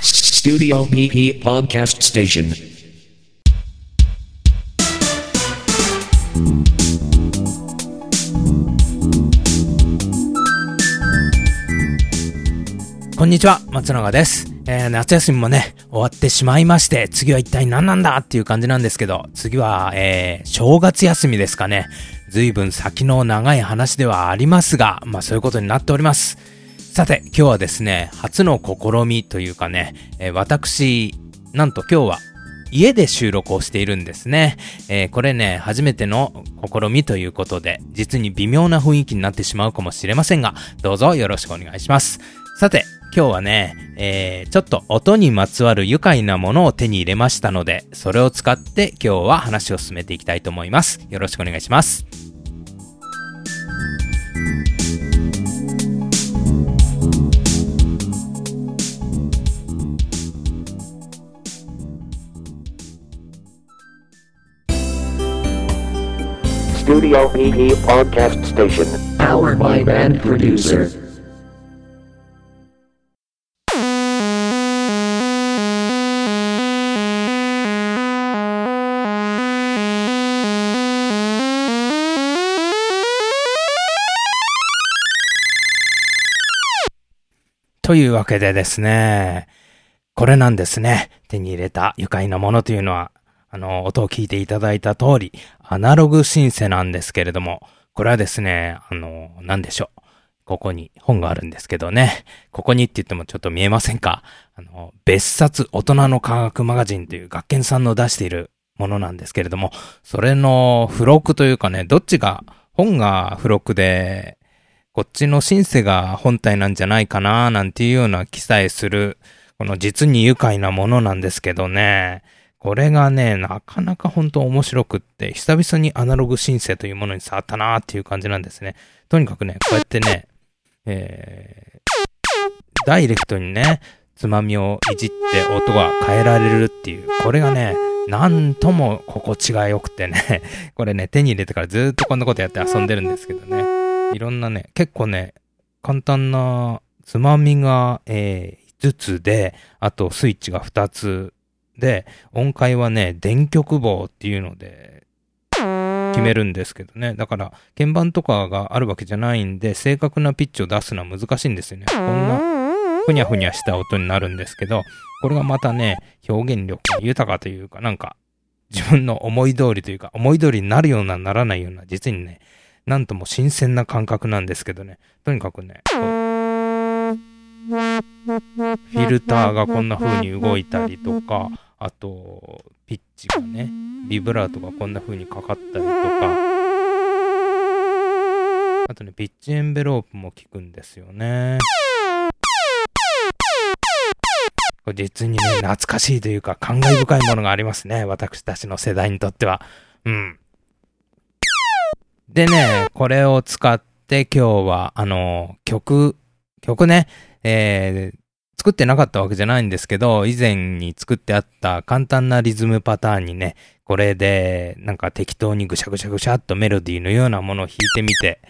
Studio PP Podcast Station. こんにちは、松永です。えー、夏休みもね、終わってしまいまして、次は一体何なんだっていう感じなんですけど、次は、えー、正月休みですかね。随分先の長い話ではありますが、まあそういうことになっております。さて、今日はですね、初の試みというかね、えー私、なんと今日は家で収録をしているんですね。えーこれね、初めての試みということで、実に微妙な雰囲気になってしまうかもしれませんが、どうぞよろしくお願いします。さて、今日はね、えー、ちょっと音にまつわる愉快なものを手に入れましたので、それを使って今日は話を進めていきたいと思います。よろしくお願いします。Studio PP Podcast Station. Powered by Band Producer. というわけでですね、これなんですね。手に入れた愉快なものというのは、あの、音を聞いていただいた通り、アナログシンセなんですけれども、これはですね、あの、なんでしょう。ここに本があるんですけどね。ここにって言ってもちょっと見えませんかあの、別冊大人の科学マガジンという学研さんの出しているものなんですけれども、それの付録というかね、どっちが、本が付録で、こっちのシンセが本体なんじゃないかななんていうような記載する、この実に愉快なものなんですけどね。これがね、なかなか本当面白くって、久々にアナログシンセというものに触ったなーっていう感じなんですね。とにかくね、こうやってね、えー、ダイレクトにね、つまみをいじって音が変えられるっていう、これがね、なんとも心地が良くてね、これね、手に入れてからずーっとこんなことやって遊んでるんですけどね。いろんなね、結構ね、簡単なつまみが、えー、5つで、あとスイッチが2つで、音階はね、電極棒っていうので、決めるんですけどね。だから、鍵盤とかがあるわけじゃないんで、正確なピッチを出すのは難しいんですよね。こんな、ふにゃふにゃした音になるんですけど、これがまたね、表現力が豊かというか、なんか、自分の思い通りというか、思い通りになるような、ならないような、実にね、なんとも新鮮な感覚なんですけどね。とにかくね、フィルターがこんな風に動いたりとか、あと、ピッチがね、ビブラートがこんな風にかかったりとか、あとね、ピッチエンベロープも効くんですよね。これ実にね、懐かしいというか、感慨深いものがありますね。私たちの世代にとっては。うん。でね、これを使って今日は、あの、曲、曲ね、えー、作ってなかったわけじゃないんですけど、以前に作ってあった簡単なリズムパターンにね、これで、なんか適当にぐしゃぐしゃぐしゃっとメロディーのようなものを弾いてみて、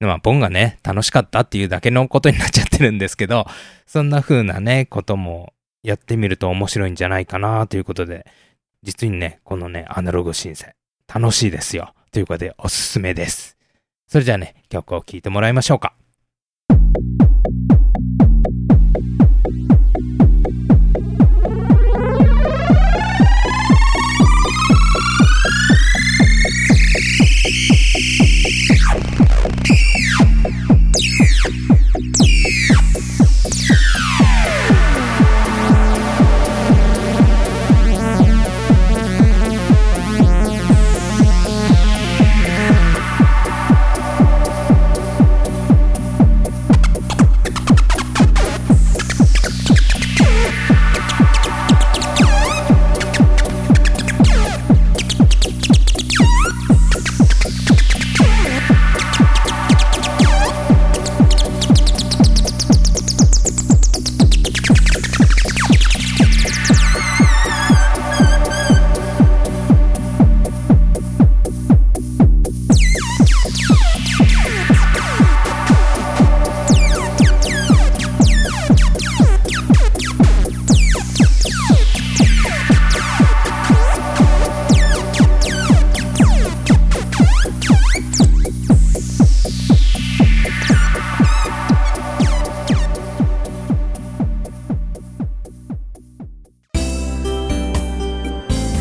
まあ、ボンがね、楽しかったっていうだけのことになっちゃってるんですけど、そんな風なね、こともやってみると面白いんじゃないかなということで、実にね、このね、アナログシンセ、楽しいですよ。ということで、おすすめです。それじゃあね、曲を聴いてもらいましょうか。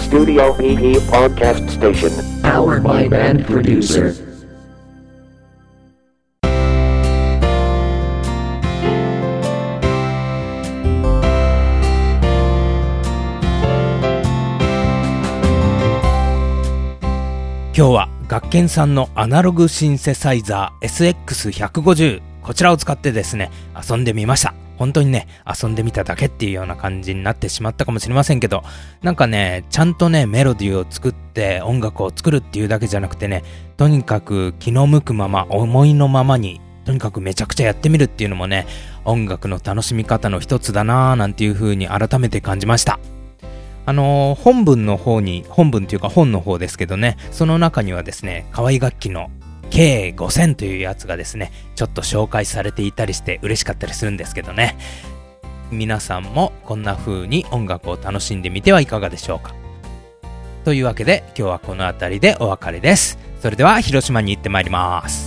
Studio PP Podcast Station. Powered by Band Producer. 今日は学研さんのアナログシンセサイザー SX150 こちらを使ってですね遊んでみました本当にね遊んでみただけっていうような感じになってしまったかもしれませんけどなんかねちゃんとねメロディーを作って音楽を作るっていうだけじゃなくてねとにかく気の向くまま思いのままにとにかくめちゃくちゃやってみるっていうのもね音楽の楽しみ方の一つだなぁなんていう風に改めて感じました。あのー本文の方に、本文というか本の方ですけどね、その中にはですね、河合楽器の K5000 というやつがですね、ちょっと紹介されていたりして嬉しかったりするんですけどね。皆さんもこんな風に音楽を楽しんでみてはいかがでしょうか。というわけで今日はこの辺りでお別れです。それでは広島に行ってまいります。